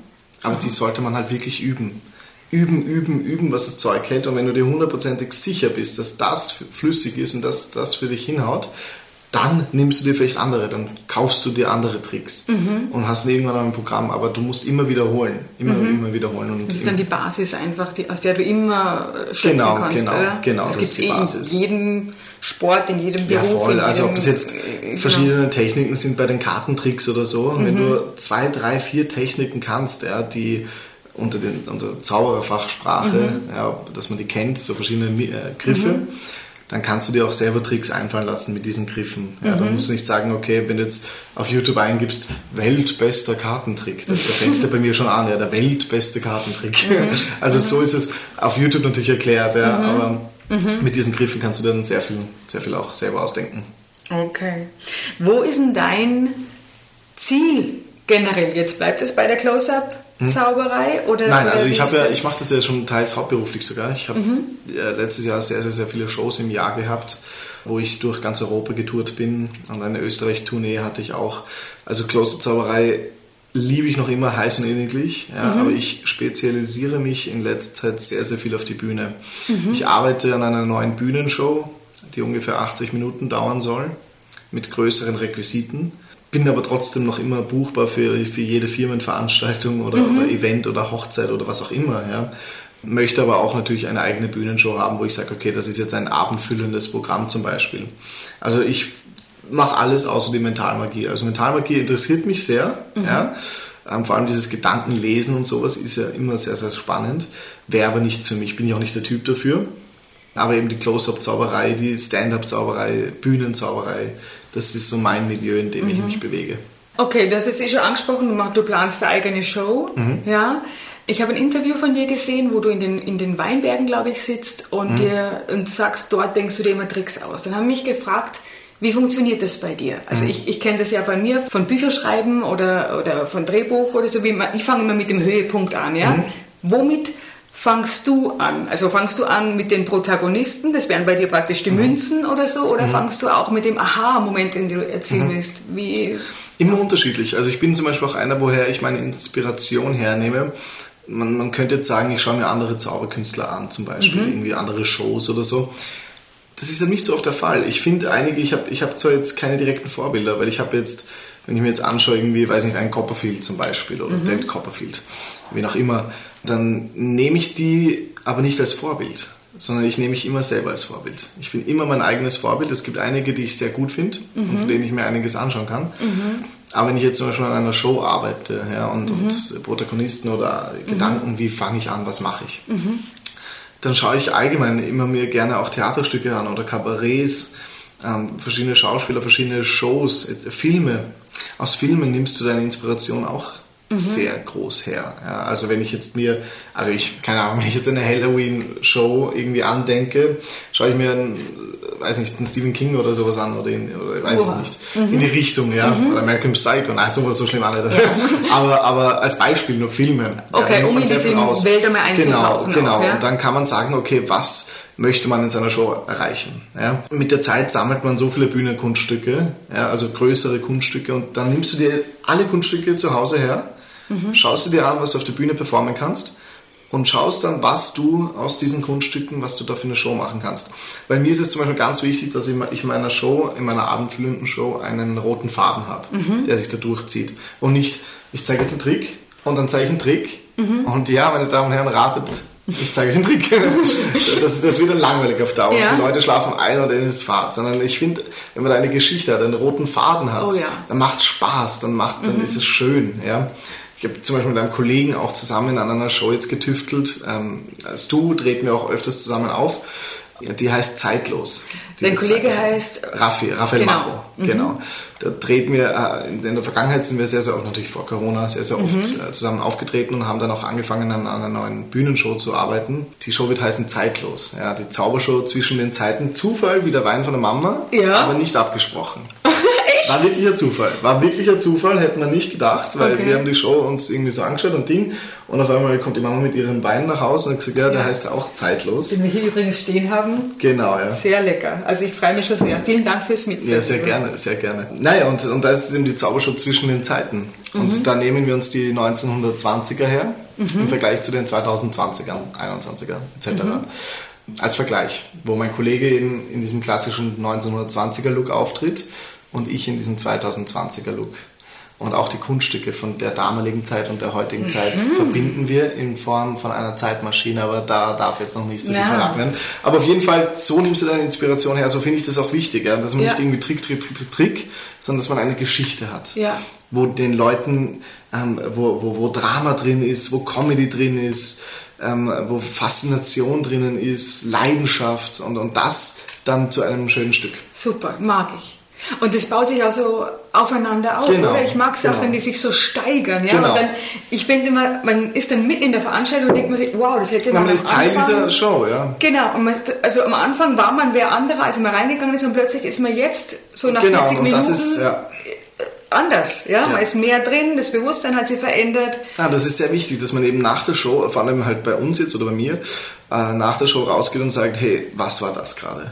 aber mhm. die sollte man halt wirklich üben. Üben, üben, üben, was das Zeug hält und wenn du dir hundertprozentig sicher bist, dass das flüssig ist und dass das für dich hinhaut, dann nimmst du dir vielleicht andere, dann kaufst du dir andere Tricks mhm. und hast irgendwann ein Programm, aber du musst immer wiederholen, immer, mhm. immer wiederholen. Und das ist dann die Basis einfach, die, aus der du immer schöpfen genau, kannst, genau, oder? Genau, das, das gibt es eh in jedem Sport, in jedem Beruf. Ja, voll. Also jedem, ob das jetzt äh, genau. verschiedene Techniken sind bei den Kartentricks oder so, mhm. wenn du zwei, drei, vier Techniken kannst, ja, die unter, den, unter der Zaubererfachsprache, mhm. ja, dass man die kennt, so verschiedene äh, Griffe, mhm dann kannst du dir auch selber Tricks einfallen lassen mit diesen Griffen. Ja, mhm. Dann musst du nicht sagen, okay, wenn du jetzt auf YouTube eingibst, weltbester Kartentrick, da, da fängt es ja bei mir schon an, ja, der weltbeste Kartentrick. Mhm. Also so ist es auf YouTube natürlich erklärt, ja, mhm. aber mit diesen Griffen kannst du dann sehr viel, sehr viel auch selber ausdenken. Okay. Wo ist denn dein Ziel generell? Jetzt bleibt es bei der Close-Up? Zauberei oder Nein, also ich habe ja, ich mache das ja schon teils hauptberuflich sogar. Ich habe mhm. letztes Jahr sehr, sehr, sehr viele Shows im Jahr gehabt, wo ich durch ganz Europa getourt bin. Und eine Österreich-Tournee hatte ich auch. Also Close-Up-Zauberei liebe ich noch immer heiß und inniglich, ja, mhm. aber ich spezialisiere mich in letzter Zeit sehr, sehr viel auf die Bühne. Mhm. Ich arbeite an einer neuen Bühnenshow, die ungefähr 80 Minuten dauern soll, mit größeren Requisiten bin aber trotzdem noch immer buchbar für, für jede Firmenveranstaltung oder, mhm. oder Event oder Hochzeit oder was auch immer. Ja. Möchte aber auch natürlich eine eigene Bühnenshow haben, wo ich sage, okay, das ist jetzt ein abendfüllendes Programm zum Beispiel. Also ich mache alles außer die Mentalmagie. Also Mentalmagie interessiert mich sehr. Mhm. Ja. Ähm, vor allem dieses Gedankenlesen und sowas ist ja immer sehr, sehr spannend. Wäre aber nichts für mich, bin ich auch nicht der Typ dafür. Aber eben die Close-Up-Zauberei, die Stand-Up-Zauberei, Bühnenzauberei, das ist so mein Milieu, in dem mhm. ich mich bewege. Okay, das ist eh schon angesprochen, du planst eine eigene Show. Mhm. Ja. Ich habe ein Interview von dir gesehen, wo du in den, in den Weinbergen, glaube ich, sitzt und, mhm. dir, und sagst, dort denkst du dir immer Tricks aus. Dann haben mich gefragt, wie funktioniert das bei dir? Also mhm. ich, ich kenne das ja von mir, von Bücherschreiben oder, oder von Drehbuch oder so. Wie man, ich fange immer mit dem Höhepunkt an. Ja? Mhm. Womit fangst du an? Also fangst du an mit den Protagonisten, das wären bei dir praktisch die mhm. Münzen oder so, oder mhm. fangst du auch mit dem Aha-Moment, den du erzählen mhm. willst? Wie? Immer unterschiedlich. Also ich bin zum Beispiel auch einer, woher ich meine Inspiration hernehme. Man, man könnte jetzt sagen, ich schaue mir andere Zauberkünstler an, zum Beispiel mhm. irgendwie andere Shows oder so. Das ist ja nicht so oft der Fall. Ich finde einige, ich habe ich hab zwar jetzt keine direkten Vorbilder, weil ich habe jetzt, wenn ich mir jetzt anschaue, irgendwie, weiß nicht, einen Copperfield zum Beispiel oder mhm. David Copperfield, wen auch immer, dann nehme ich die aber nicht als Vorbild, sondern ich nehme mich immer selber als Vorbild. Ich bin immer mein eigenes Vorbild. Es gibt einige, die ich sehr gut finde mhm. und von denen ich mir einiges anschauen kann. Mhm. Aber wenn ich jetzt zum Beispiel an einer Show arbeite ja, und, mhm. und Protagonisten oder Gedanken, wie fange ich an, was mache ich, mhm. dann schaue ich allgemein immer mir gerne auch Theaterstücke an oder Kabarets, ähm, verschiedene Schauspieler, verschiedene Shows, äh, Filme. Aus Filmen nimmst du deine Inspiration auch mhm. sehr groß her. Ja, also wenn ich jetzt mir, also ich, keine Ahnung, wenn ich jetzt eine Halloween-Show irgendwie andenke, schaue ich mir einen, weiß nicht, einen Stephen King oder sowas an oder, in, oder weiß ich nicht, mhm. in die Richtung, ja, mhm. oder American Psycho, nein, so, so schlimm auch nicht. Ja. aber, aber als Beispiel nur Filme. Okay, ja, um in diese Welt einmal einzutauchen. Genau, genau. Auch, ja? und dann kann man sagen, okay, was möchte man in seiner Show erreichen. Ja? Mit der Zeit sammelt man so viele Bühnenkunststücke, ja, also größere Kunststücke und dann nimmst du dir alle Kunststücke zu Hause her Mhm. Schaust du dir an, was du auf der Bühne performen kannst und schaust dann, was du aus diesen Kunststücken, was du da für eine Show machen kannst. Bei mir ist es zum Beispiel ganz wichtig, dass ich in meiner Show, in meiner abendfüllenden Show, einen roten Faden habe, mhm. der sich da durchzieht. Und nicht, ich zeige jetzt einen Trick und dann zeige ich einen Trick mhm. und ja, meine Damen und Herren, ratet, ich zeige euch einen Trick. Das, das wird dann langweilig auf Dauer. Ja. Die Leute schlafen ein und dann ist es. Sondern ich finde, wenn man da eine Geschichte hat, einen roten Faden hat, oh ja. dann macht es Spaß, dann, macht, dann mhm. ist es schön. Ja? Ich habe zum Beispiel mit einem Kollegen auch zusammen an einer Show jetzt getüftelt. Ähm, Stu dreht mir auch öfters zusammen auf. Die heißt Zeitlos. Dein Kollege heißt Raffi, Raphael genau. Macho. Mhm. Genau. Da dreht mir, äh, in der Vergangenheit sind wir sehr, sehr oft, natürlich vor Corona, sehr, sehr oft mhm. Äh, zusammen aufgetreten und haben dann auch angefangen, an, einer neuen Bühnenshow zu arbeiten. Die Show wird heißen Zeitlos. Ja, die Zaubershow zwischen den Zeiten. Zufall wie der Wein von der Mama, ja. aber nicht abgesprochen. War wirklicher Zufall. War wirklicher Zufall, hätten wir nicht gedacht, weil okay. wir haben die Show uns irgendwie so angeschaut und Ding. Und auf einmal kommt die Mama mit ihrem Wein nach Hause und hat gesagt, ja, der ja. heißt auch zeitlos. Den wir hier übrigens stehen haben. Genau, ja. Sehr lecker. Also ich freue mich schon sehr. Vielen Dank fürs Mitnehmen. Ja, sehr gerne, sehr gerne. Naja, und, und da ist eben die Zaubershow zwischen den Zeiten. Und mhm. da nehmen wir uns die 1920er her, mhm. im Vergleich zu den 2020er, 21er etc. Mhm. Als Vergleich, wo mein Kollege eben in diesem klassischen 1920er Look auftritt und ich in diesem 2020er Look. Und auch die Kunststücke von der damaligen Zeit und der heutigen mhm. Zeit verbinden wir in Form von einer Zeitmaschine, aber da darf jetzt noch nicht so viel ja. verraten werden. Aber auf jeden Fall, so nimmst du deine Inspiration her, so finde ich das auch wichtig, ja? dass man ja. nicht irgendwie Trick, Trick, Trick, Trick, Trick, sondern dass man eine Geschichte hat, ja. wo den Leuten, ähm, wo, wo, wo Drama drin ist, wo Comedy drin ist, ähm, wo Faszination drinnen ist, Leidenschaft und, und das dann zu einem schönen Stück. Super, mag ich. Und das baut sich auch so aufeinander auf, Genau, oder? Ich mag Sachen, genau. die sich so steigern, ja. Genau. Und dann, ich finde immer, man ist dann mitten in der Veranstaltung und denkt man sich, wow, das hätte man, Man am ist Teil Anfang, dieser Show, ja. Genau, und man, also am Anfang war man wer anderer, als man reingegangen ist und plötzlich ist man jetzt so nach Genau, 40 und Minuten ist, ja. anders, ja? Ja. Man ist mehr drin, das Bewusstsein hat sich verändert. Ja, das ist sehr wichtig, dass man eben nach der Show, vor allem halt bei uns jetzt oder bei mir, äh, nach der Show rausgeht und sagt, hey, was war das gerade?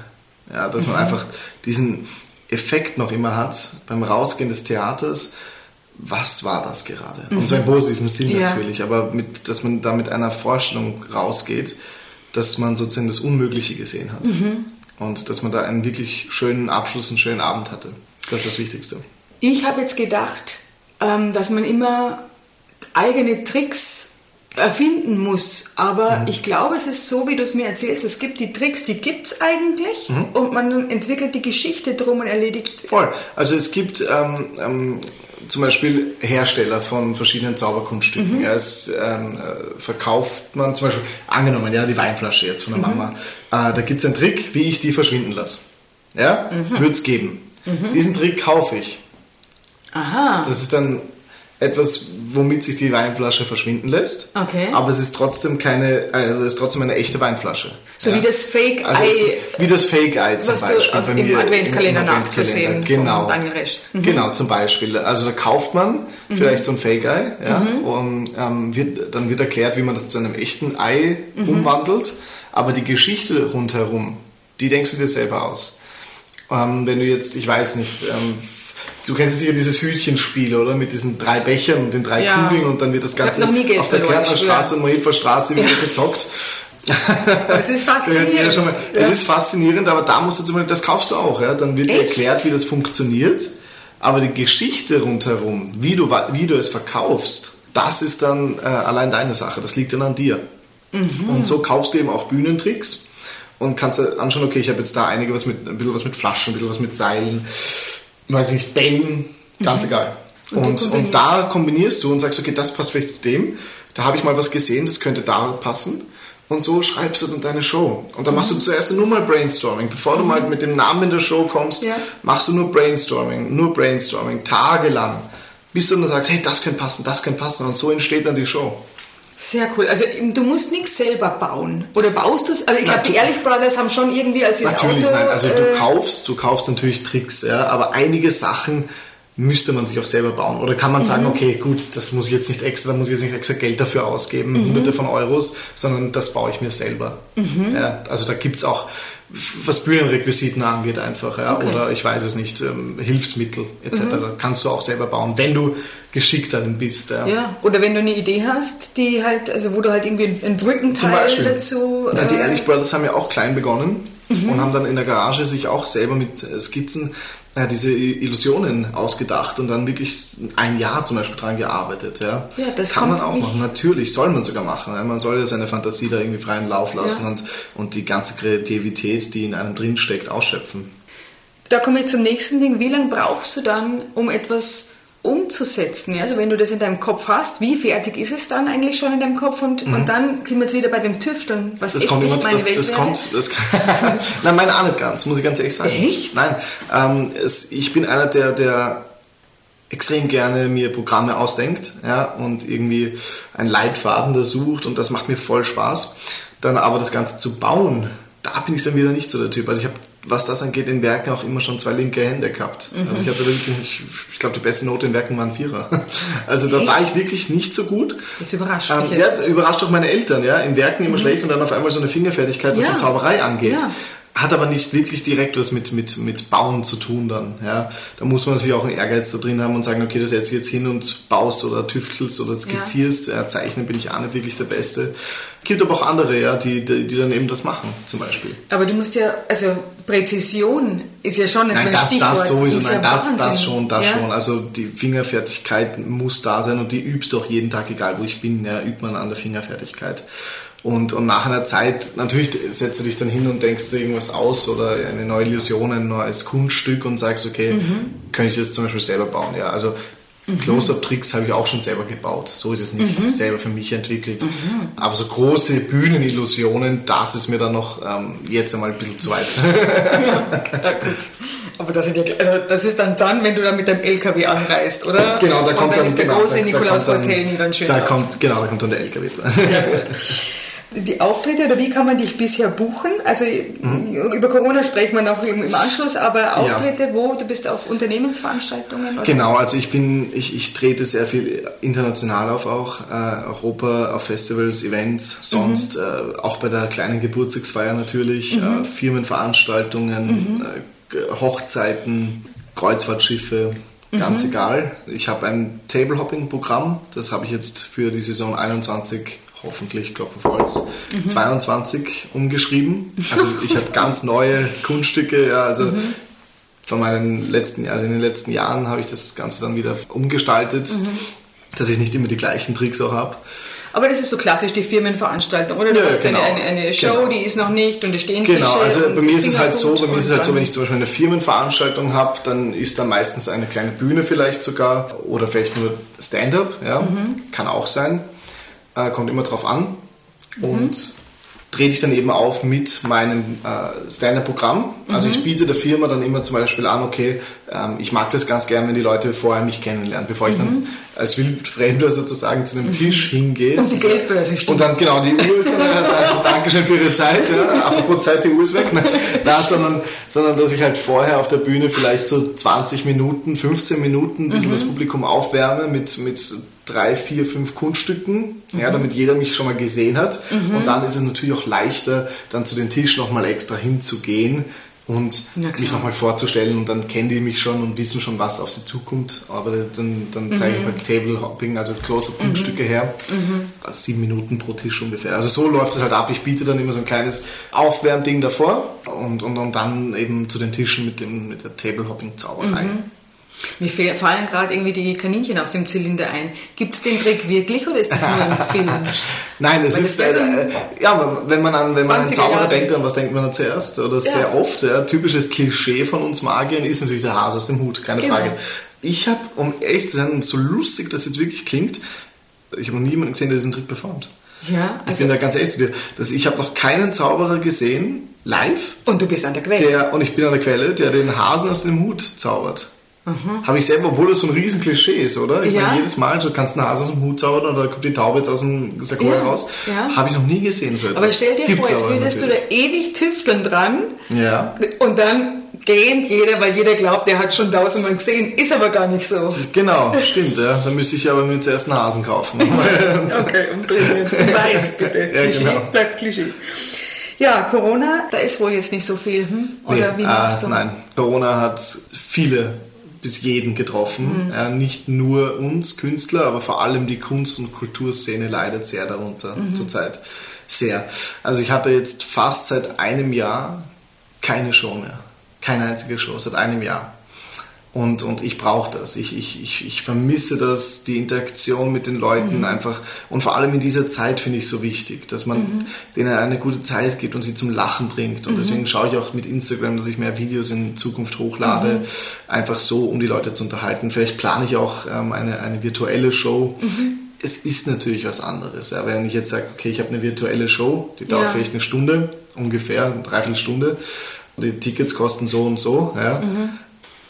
Ja, dass man einfach diesen Effekt noch immer hat beim Rausgehen des Theaters. Was war das gerade? Und zwar im positiven Sinn Ja. natürlich, aber mit, dass man da mit einer Vorstellung rausgeht, dass man sozusagen das Unmögliche gesehen hat. Und dass man da einen wirklich schönen Abschluss, einen schönen Abend hatte. Das ist das Wichtigste. Ich habe jetzt gedacht, ähm, dass man immer eigene Tricks erfinden muss. Aber Mhm. ich glaube, es ist so, wie du es mir erzählst. Es gibt die Tricks, die gibt es eigentlich Mhm. und man entwickelt die Geschichte drum und erledigt. Voll. Also es gibt ähm, ähm, zum Beispiel Hersteller von verschiedenen Zauberkunststücken. Ja, es ähm, äh, verkauft man zum Beispiel, angenommen, ja, die Weinflasche jetzt von der Mama. Äh, da gibt es einen Trick, wie ich die verschwinden lasse. Ja, würde es geben. Diesen Trick kaufe ich. Aha. Das ist dann etwas, womit sich die Weinflasche verschwinden lässt. Okay. Aber es ist trotzdem keine, also es ist trotzdem eine echte Weinflasche. So wie das Fake-Ei, Also es- wie das Fake-Ei zum was du Beispiel. aus- bei im Adventkalender im nachzusehen Genau. Mhm. Genau, zum Beispiel. Also da kauft man vielleicht so ein Fake-Ei, ja, Mhm. und ähm, wird, dann wird erklärt, wie man das zu einem echten Ei Mhm. umwandelt. Aber die Geschichte rundherum, die denkst du dir selber aus. Ähm, wenn du jetzt, ich weiß nicht, ähm, du kennst sicher dieses Hütchenspiel, oder? Mit diesen drei Bechern und den drei Ja. Kugeln und dann wird das Ganze auf der Kärntnerstraße und Mohelferstraße wieder gezockt. Das ist faszinierend. mal. Es ist faszinierend, aber da musst du zum Beispiel, das kaufst du auch, ja. Dann wird dir Echt? erklärt, wie das funktioniert. Aber die Geschichte rundherum, wie du, wie du es verkaufst, das ist dann äh, allein deine Sache. Das liegt dann an dir. Mhm. Und so kaufst du eben auch Bühnentricks und kannst dir anschauen, okay, ich habe jetzt da einige was mit, ein bisschen was mit Flaschen, ein bisschen was mit Seilen, weiß ich nicht, Bällen, ganz egal. Mhm. Und du Und, und, kombinierst. da kombinierst du und sagst, okay, das passt vielleicht zu dem, da habe ich mal was gesehen, das könnte da passen. Und so schreibst du dann deine Show. Und dann machst du zuerst nur mal Brainstorming. Bevor du mal mit dem Namen in der Show kommst, Ja. machst du nur Brainstorming, nur Brainstorming, tagelang. Bis du dann sagst, hey, das könnte passen, das könnte passen. Und so entsteht dann die Show. Sehr cool. Also du musst nichts selber bauen. Oder baust du es? Also ich glaube, die Ehrlich Brothers haben schon irgendwie als das Natürlich, Auto... nein. Also du äh, kaufst, du kaufst natürlich Tricks, ja, aber einige Sachen müsste man sich auch selber bauen. Oder kann man Mhm. sagen, okay, gut, das muss ich jetzt nicht extra, da muss ich jetzt nicht extra Geld dafür ausgeben, Mhm. hunderte von Euros, sondern das baue ich mir selber. Mhm. Ja, also da gibt es auch, was Bühnenrequisiten angeht einfach, ja, Okay. Mhm. oder ich weiß es nicht, ähm, Hilfsmittel etc. Kannst du auch selber bauen, wenn du geschickt darin bist. Ja. Ja, oder wenn du eine Idee hast, die halt, also wo du halt irgendwie einen Zum Brückenteil Beispiel. dazu... Ja, die äh, Ehrlich Brothers haben ja auch klein begonnen und haben dann in der Garage sich auch selber mit äh, Skizzen äh, diese Illusionen ausgedacht und dann wirklich ein Jahr zum Beispiel dran gearbeitet. Ja, Ja, das kann man auch nicht- machen. Natürlich soll man sogar machen. Ja? Man soll ja seine Fantasie da irgendwie freien Lauf lassen Ja. und, und die ganze Kreativität, die in einem drinsteckt, ausschöpfen. Da komme ich zum nächsten Ding. Wie lange brauchst du dann, um etwas umzusetzen? Ja, Also wenn du das in deinem Kopf hast, wie fertig ist es dann eigentlich schon in deinem Kopf? Und, und dann sind wir jetzt wieder bei dem Tüfteln, was Mhm. Das echt kommt nicht immer, meine das, Welt das wäre. kommt, das Nein, meine auch nicht ganz, muss ich ganz ehrlich sagen. Echt? Nein, ähm, es, ich bin einer, der, der extrem gerne mir Programme ausdenkt, ja, und irgendwie einen Leitfaden da sucht und das macht mir voll Spaß. Dann aber das Ganze zu bauen, da bin ich dann wieder nicht so der Typ. Also ich habe, was das angeht, in Werken auch immer schon zwei linke Hände gehabt. Mhm. Also ich hatte wirklich, ich, ich glaube, die beste Note in Werken waren Vierer. Also da war ich wirklich nicht so gut. Das überrascht Ähm, mich ja, jetzt. das überrascht auch meine Eltern, ja. In Werken immer schlecht und dann auf einmal so eine Fingerfertigkeit, was Ja. die Zauberei angeht. Ja. Hat aber nicht wirklich direkt was mit, mit, mit Bauen zu tun dann. Ja. Da muss man natürlich auch einen Ehrgeiz da drin haben und sagen, okay, du setzt dich jetzt hin und baust oder tüftelst oder skizzierst. Ja. zeichnen bin ich auch nicht wirklich der Beste. Gibt aber auch andere, ja, die, die, die dann eben das machen, zum Beispiel. Aber du musst ja, also Präzision ist ja schon Nein, das, Stichwort. das sowieso, ist nein, ja das, das schon, das ja? schon. Also die Fingerfertigkeit muss da sein und die übst du auch jeden Tag, egal wo ich bin, ja, übt man an der Fingerfertigkeit. Und, und nach einer Zeit, natürlich setzt du dich dann hin und denkst dir irgendwas aus oder eine neue Illusion, ein neues Kunststück und sagst, okay, Mhm. könnte ich das zum Beispiel selber bauen? Ja, also Mhm. Close-Up-Tricks habe ich auch schon selber gebaut. So ist es nicht mhm. selber für mich entwickelt. Mhm. Aber so große Bühnenillusionen, das ist mir dann noch ähm, jetzt einmal ein bisschen zu weit. ja, gut. Aber das, ja, also das ist dann dann, wenn du dann mit deinem LKW anreist, oder? Genau, da kommt dann, ist der genau, große da, Nikolaus Hotel dann schön. Da kommt, genau, da kommt dann der LKW dran. Ja, die Auftritte oder wie kann man dich bisher buchen? Also mhm. über Corona sprechen wir noch im, im Anschluss, aber Auftritte, ja. wo? Du bist auf Unternehmensveranstaltungen? Oder? Genau, also ich bin, ich, ich trete sehr viel international auf auch, äh, Europa, auf Festivals, Events, sonst mhm. äh, auch bei der kleinen Geburtstagsfeier natürlich, mhm. äh, Firmenveranstaltungen, mhm. äh, Hochzeiten, Kreuzfahrtschiffe, ganz mhm. egal. Ich habe ein Table-Hopping-Programm, das habe ich jetzt für die Saison 21 hoffentlich, Klopf auf Holz, mhm. 22 umgeschrieben. Also ich habe ganz neue Kunststücke, ja, also mhm. von meinen letzten, also in den letzten Jahren habe ich das Ganze dann wieder umgestaltet, mhm. dass ich nicht immer die gleichen Tricks auch habe. Aber das ist so klassisch die Firmenveranstaltung, oder? Du ja, hast genau. eine, eine, Show, genau. die ist noch nicht und es stehen Genau, Tische also bei mir ist es halt so, bei mir ist es halt so, wenn ich zum Beispiel eine Firmenveranstaltung habe, dann ist da meistens eine kleine Bühne vielleicht sogar oder vielleicht nur Stand-up, ja, mhm. kann auch sein äh, kommt immer drauf an. Mhm. Und trete ich dann eben auf mit meinem äh, Stand-Up-Programm. Also mhm. ich biete der Firma dann immer zum Beispiel an, okay, ähm, ich mag das ganz gern, wenn die Leute vorher mich kennenlernen, bevor ich dann mhm. als Wildfremder sozusagen zu einem mhm. Tisch hingehe. Und steht. Und dann, genau, die Uhr ist dann, äh, Dankeschön für Ihre Zeit, ja. apropos Zeit, die Uhr ist weg. Ne? Na, sondern, sondern dass ich halt vorher auf der Bühne vielleicht so 20 Minuten, 15 Minuten ein bisschen mhm. das Publikum aufwärme mit, mit drei, vier, fünf Kunststücken, mhm. ja, damit jeder mich schon mal gesehen hat. Mhm. Und dann ist es natürlich auch leichter, dann zu den Tisch nochmal extra hinzugehen und mich nochmal vorzustellen und dann kennen die mich schon und wissen schon, was auf sie zukommt. Aber dann, dann mhm. zeige ich bei Table Hopping, also Close-Up-Kunststücke mhm. her, mhm. sieben Minuten pro Tisch ungefähr. Also so läuft es halt ab. Ich biete dann immer so ein kleines Aufwärmding davor und, und, und dann eben zu den Tischen mit, dem, mit der Table Hopping-Zauberei. Mir fallen gerade irgendwie die Kaninchen aus dem Zylinder ein. Gibt es den Trick wirklich oder ist das nur ein Film? Nein, es ist, äh, ja, wenn man an, wenn man an Zauberer Jahre. denkt, an was denkt man dann zuerst? Oder ja. sehr oft, ja, typisches Klischee von uns Magiern ist natürlich der Hase aus dem Hut, keine genau. Frage. Ich habe, um ehrlich zu sein, so lustig das jetzt wirklich klingt, ich habe noch niemanden gesehen, der diesen Trick performt. Ja, also ich bin da ganz ehrlich zu dir. Dass ich habe noch keinen Zauberer gesehen, live. Und du bist an der Quelle. Der, und ich bin an der Quelle, der den Hasen aus dem Hut zaubert. Mhm. Habe ich selber, obwohl das so ein riesen Klischee ist, oder? Ich ja. meine, jedes Mal, du kannst eine Hase aus dem Hut zaubern oder kommt die Taube jetzt aus dem Sakko ja. raus. Ja. Habe ich noch nie gesehen so etwas. Aber stell dir Gibt's vor, jetzt würdest du da ewig tüfteln dran ja. und dann gähnt jeder, weil jeder glaubt, der hat schon tausendmal gesehen, ist aber gar nicht so. Genau, stimmt, ja. Dann müsste ich aber mir zuerst einen Hasen kaufen. okay, umdrehen. Weiß bitte. Klischee, genau. bleibt Klischee. Ja, Corona, da ist wohl jetzt nicht so viel, hm? Oder nee, wie machst äh, du? Nein, Corona hat viele bis jeden getroffen. Mhm. Äh, nicht nur uns Künstler, aber vor allem die Kunst- und Kulturszene leidet sehr darunter mhm. zurzeit. Sehr. Also ich hatte jetzt fast seit einem Jahr keine Show mehr. Keine einzige Show, seit einem Jahr. Und, und ich brauche das. Ich, ich, ich, ich vermisse das, die Interaktion mit den Leuten mhm. einfach. Und vor allem in dieser Zeit finde ich so wichtig, dass man mhm. denen eine gute Zeit gibt und sie zum Lachen bringt. Und mhm. deswegen schaue ich auch mit Instagram, dass ich mehr Videos in Zukunft hochlade, mhm. einfach so, um die Leute zu unterhalten. Vielleicht plane ich auch ähm, eine, eine virtuelle Show. Mhm. Es ist natürlich was anderes. Ja. Wenn ich jetzt sage, okay, ich habe eine virtuelle Show, die dauert ja. vielleicht eine Stunde, ungefähr, eine Dreiviertelstunde. Die Tickets kosten so und so. Ja.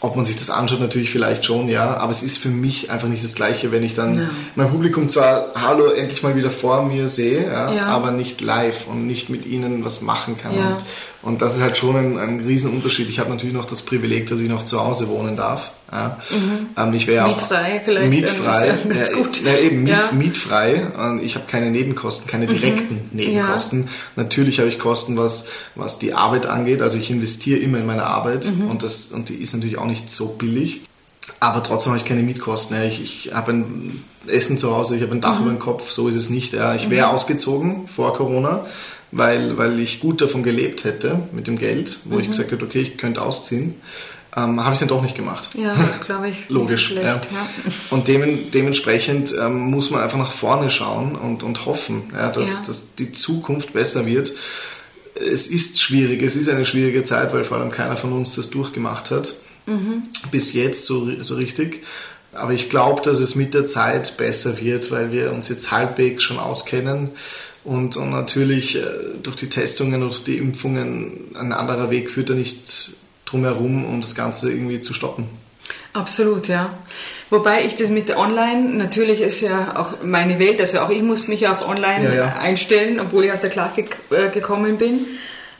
Ob man sich das anschaut, natürlich vielleicht schon, ja, aber es ist für mich einfach nicht das Gleiche, wenn ich dann ja. mein Publikum zwar, hallo, endlich mal wieder vor mir sehe, ja, ja. aber nicht live und nicht mit ihnen was machen kann. Und, und, das ist halt schon ein, ein Riesenunterschied. Ich habe natürlich noch das Privileg, dass ich noch zu Hause wohnen darf. Ja. Mhm. Ähm, ich wäre mietfrei vielleicht. Mietfrei. Ja, ja, gut. ja, eben miet, mietfrei. Ich habe keine Nebenkosten, keine mhm. direkten mhm. Nebenkosten. Natürlich habe ich Kosten, was, was die Arbeit angeht. Also ich investiere immer in meine Arbeit mhm. und, das, und die ist natürlich auch nicht so billig. Aber trotzdem habe ich keine Mietkosten. Ich, ich habe ein Essen zu Hause, ich habe ein Dach mhm. über dem Kopf, so ist es nicht. Ich wäre mhm. ausgezogen vor Corona, weil, weil ich gut davon gelebt hätte mit dem Geld, wo ich gesagt habe, okay, ich könnte ausziehen ähm, habe ich dann doch nicht gemacht. Ja, glaube ich. Logisch. Schlecht, ja. Ja. Und dem, dementsprechend ähm, muss man einfach nach vorne schauen und, und hoffen, ja, dass, dass die Zukunft besser wird. Es ist schwierig, es ist eine schwierige Zeit, weil vor allem keiner von uns das durchgemacht hat. Mhm. Bis jetzt so, so richtig. Aber ich glaube, dass es mit der Zeit besser wird, weil wir uns jetzt halbwegs schon auskennen und, und natürlich äh, durch die Testungen und die Impfungen ein anderer Weg führt da nicht drum herum, um das Ganze irgendwie zu stoppen. Absolut, ja. Wobei ich das mit Online, natürlich ist ja auch meine Welt, also auch ich musste mich auf Online ja, ja. einstellen, obwohl ich aus der Klassik äh, gekommen bin.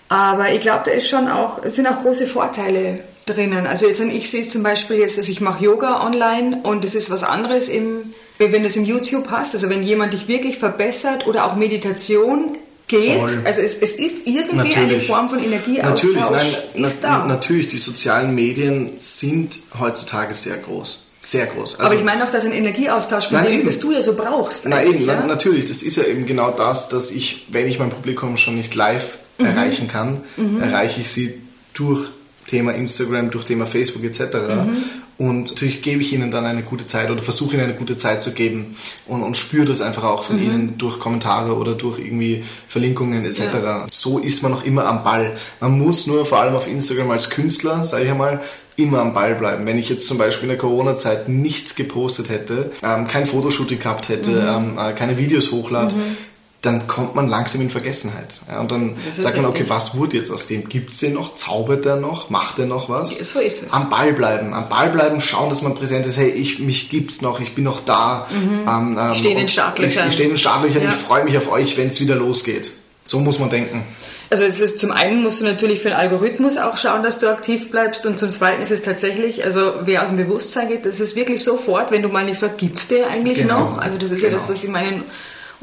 Aber ich glaube, da ist schon auch, sind auch große Vorteile drinnen. Also jetzt, ich sehe zum Beispiel jetzt, dass ich mache Yoga online und das ist was anderes im, wenn du es im YouTube hast, also wenn jemand dich wirklich verbessert oder auch Meditation geht, Voll. also es, es ist irgendwie natürlich. eine Form von Energieaustausch. Natürlich, nein, ist na, da. natürlich, die sozialen Medien sind heutzutage sehr groß. Sehr groß. Also, Aber ich meine auch, dass ein Energieaustausch, von dem, das du ja so brauchst. Na eben, ja? na, natürlich, das ist ja eben genau das, dass ich, wenn ich mein Publikum schon nicht live mhm. erreichen kann, mhm. erreiche ich sie durch Thema Instagram, durch Thema Facebook etc. Mhm. Und natürlich gebe ich ihnen dann eine gute Zeit oder versuche ihnen eine gute Zeit zu geben und, und spüre das einfach auch von mhm. ihnen durch Kommentare oder durch irgendwie Verlinkungen etc. Ja. So ist man noch immer am Ball. Man muss nur vor allem auf Instagram als Künstler, sage ich einmal, immer am Ball bleiben. Wenn ich jetzt zum Beispiel in der Corona-Zeit nichts gepostet hätte, ähm, kein Fotoshooting gehabt hätte, mhm. ähm, äh, keine Videos hochlade, mhm dann kommt man langsam in Vergessenheit. Ja, und dann sagt man, okay, was wurde jetzt aus dem? Gibt es den noch? Zaubert der noch? Macht er noch was? So ist es. Am Ball bleiben, am Ball bleiben, schauen, dass man präsent ist. Hey, ich, mich gibt's noch, ich bin noch da. Mhm. Ähm, ähm, ich stehe in den Startlöchern. Ich, ich stehe in den Startlöchern, ja. ich freue mich auf euch, wenn es wieder losgeht. So muss man denken. Also es ist, zum einen musst du natürlich für den Algorithmus auch schauen, dass du aktiv bleibst und zum zweiten ist es tatsächlich, also wer aus dem Bewusstsein geht, das ist wirklich sofort, wenn du mal nicht sagst, gibt es der eigentlich genau. noch? Also das ist genau. ja das, was ich meinen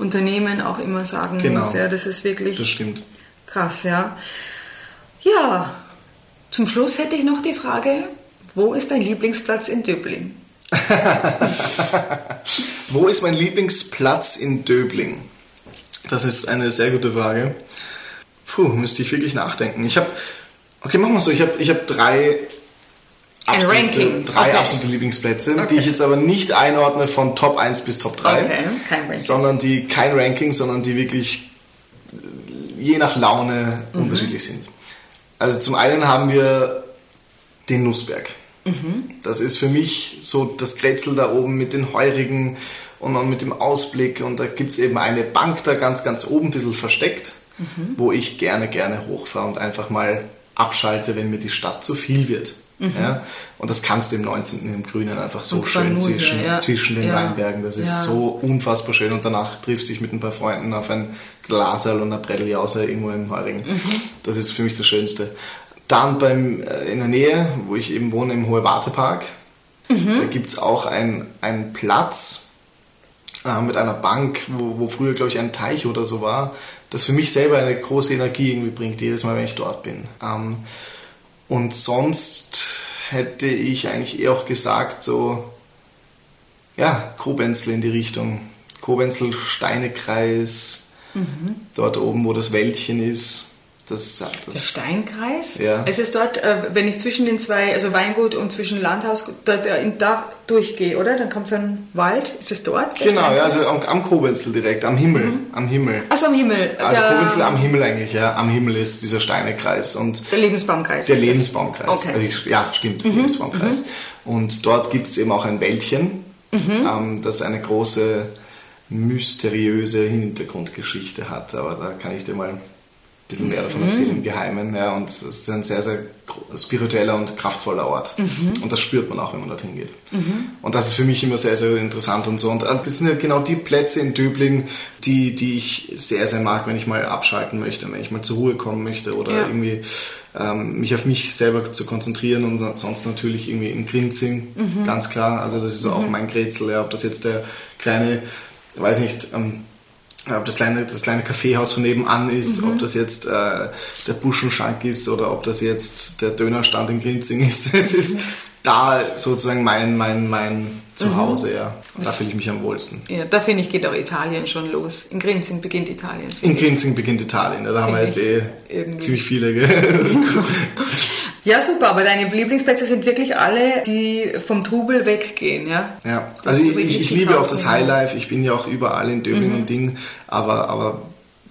Unternehmen auch immer sagen genau. muss. Ja, das ist wirklich das stimmt. krass, ja. Ja, zum Schluss hätte ich noch die Frage, wo ist dein Lieblingsplatz in Döbling? wo ist mein Lieblingsplatz in Döbling? Das ist eine sehr gute Frage. Puh, müsste ich wirklich nachdenken. Ich habe, okay, machen wir so. Ich habe ich hab drei ein Ranking. Drei okay. absolute Lieblingsplätze, okay. die ich jetzt aber nicht einordne von Top 1 bis Top 3. Okay, kein Ranking. Sondern die, kein Ranking, sondern die wirklich je nach Laune mhm. unterschiedlich sind. Also zum einen haben wir den Nussberg. Mhm. Das ist für mich so das Grätzl da oben mit den Heurigen und dann mit dem Ausblick. Und da gibt es eben eine Bank da ganz, ganz oben, ein bisschen versteckt, mhm. wo ich gerne, gerne hochfahre und einfach mal abschalte, wenn mir die Stadt zu viel wird. Mhm. Ja? Und das kannst du im 19. im Grünen einfach so schön zwischen, ja. zwischen den ja. Weinbergen. Das ist so unfassbar schön. Und danach triffst du dich mit ein paar Freunden auf ein Glaserl und eine Bretteljause irgendwo im Heurigen. Mhm. Das ist für mich das Schönste. Dann beim, äh, in der Nähe, wo ich eben wohne, im Hohe Wartepark, mhm. da gibt es auch einen Platz äh, mit einer Bank, wo, wo früher, glaube ich, ein Teich oder so war, das für mich selber eine große Energie irgendwie bringt, jedes Mal, wenn ich dort bin. Ähm, und sonst hätte ich eigentlich eher auch gesagt, so, ja, Kobenzl in die Richtung. Kobenzl, Steinekreis, mhm. dort oben, wo das Wäldchen ist. Das, das, der Steinkreis? Ja. Es ist dort, äh, wenn ich zwischen den zwei, also Weingut und zwischen Landhaus, da, da durchgehe, oder? Dann kommt so ein Wald. Ist es dort? Genau, ja, also am, am Kobenzel direkt, am Himmel. Mhm. Am Himmel. Achso, am Himmel. Also der, Kobenzel am Himmel eigentlich, ja. Am Himmel ist dieser Steinekreis. Und der Lebensbaumkreis. Der Lebensbaumkreis. Okay. Also ich, ja, stimmt, mhm. Lebensbaumkreis. Mhm. Und dort gibt es eben auch ein Wäldchen, mhm. ähm, das eine große mysteriöse Hintergrundgeschichte hat. Aber da kann ich dir mal bisschen mehr davon erzählen im Geheimen. Ja, und es ist ein sehr, sehr spiritueller und kraftvoller Ort. Mhm. Und das spürt man auch, wenn man dorthin geht. Mhm. Und das ist für mich immer sehr, sehr interessant und so. Und das sind ja genau die Plätze in Döbling, die, die ich sehr, sehr mag, wenn ich mal abschalten möchte, wenn ich mal zur Ruhe kommen möchte oder ja. irgendwie ähm, mich auf mich selber zu konzentrieren und sonst natürlich irgendwie in Grinzing, mhm. ganz klar. Also das ist auch mhm. mein Grätsel, ja, ob das jetzt der kleine, weiß nicht, ähm, ob das kleine, das kleine Kaffeehaus von nebenan ist, mhm. ob das jetzt äh, der Buschenschank ist oder ob das jetzt der Dönerstand in Grinzing ist. Es ist da sozusagen mein, mein, mein Zuhause, mhm. ja. Da fühle ich mich am wohlsten. Ja, da finde ich, geht auch Italien schon los. In Grinzing beginnt Italien. In Grinzing beginnt Italien, da haben wir jetzt eh irgendwie. ziemlich viele. Ja, super, aber deine Lieblingsplätze sind wirklich alle, die vom Trubel weggehen, ja? Ja, also ich, ich, ich liebe auch das Highlife, ich bin ja auch überall in Döbling mhm. und Ding, aber, aber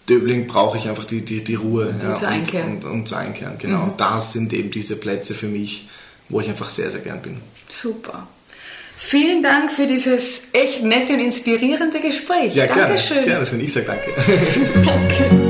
Döbling brauche ich einfach die, die, die Ruhe. Und ja, zu einkehren. Und, und, und, zu einkehren, genau. Mhm. Das sind eben diese Plätze für mich, wo ich einfach sehr, sehr gern bin. Super. Vielen Dank für dieses echt nette und inspirierende Gespräch. Ja, Dankeschön. gerne, gerne schön. Ich sage danke. danke.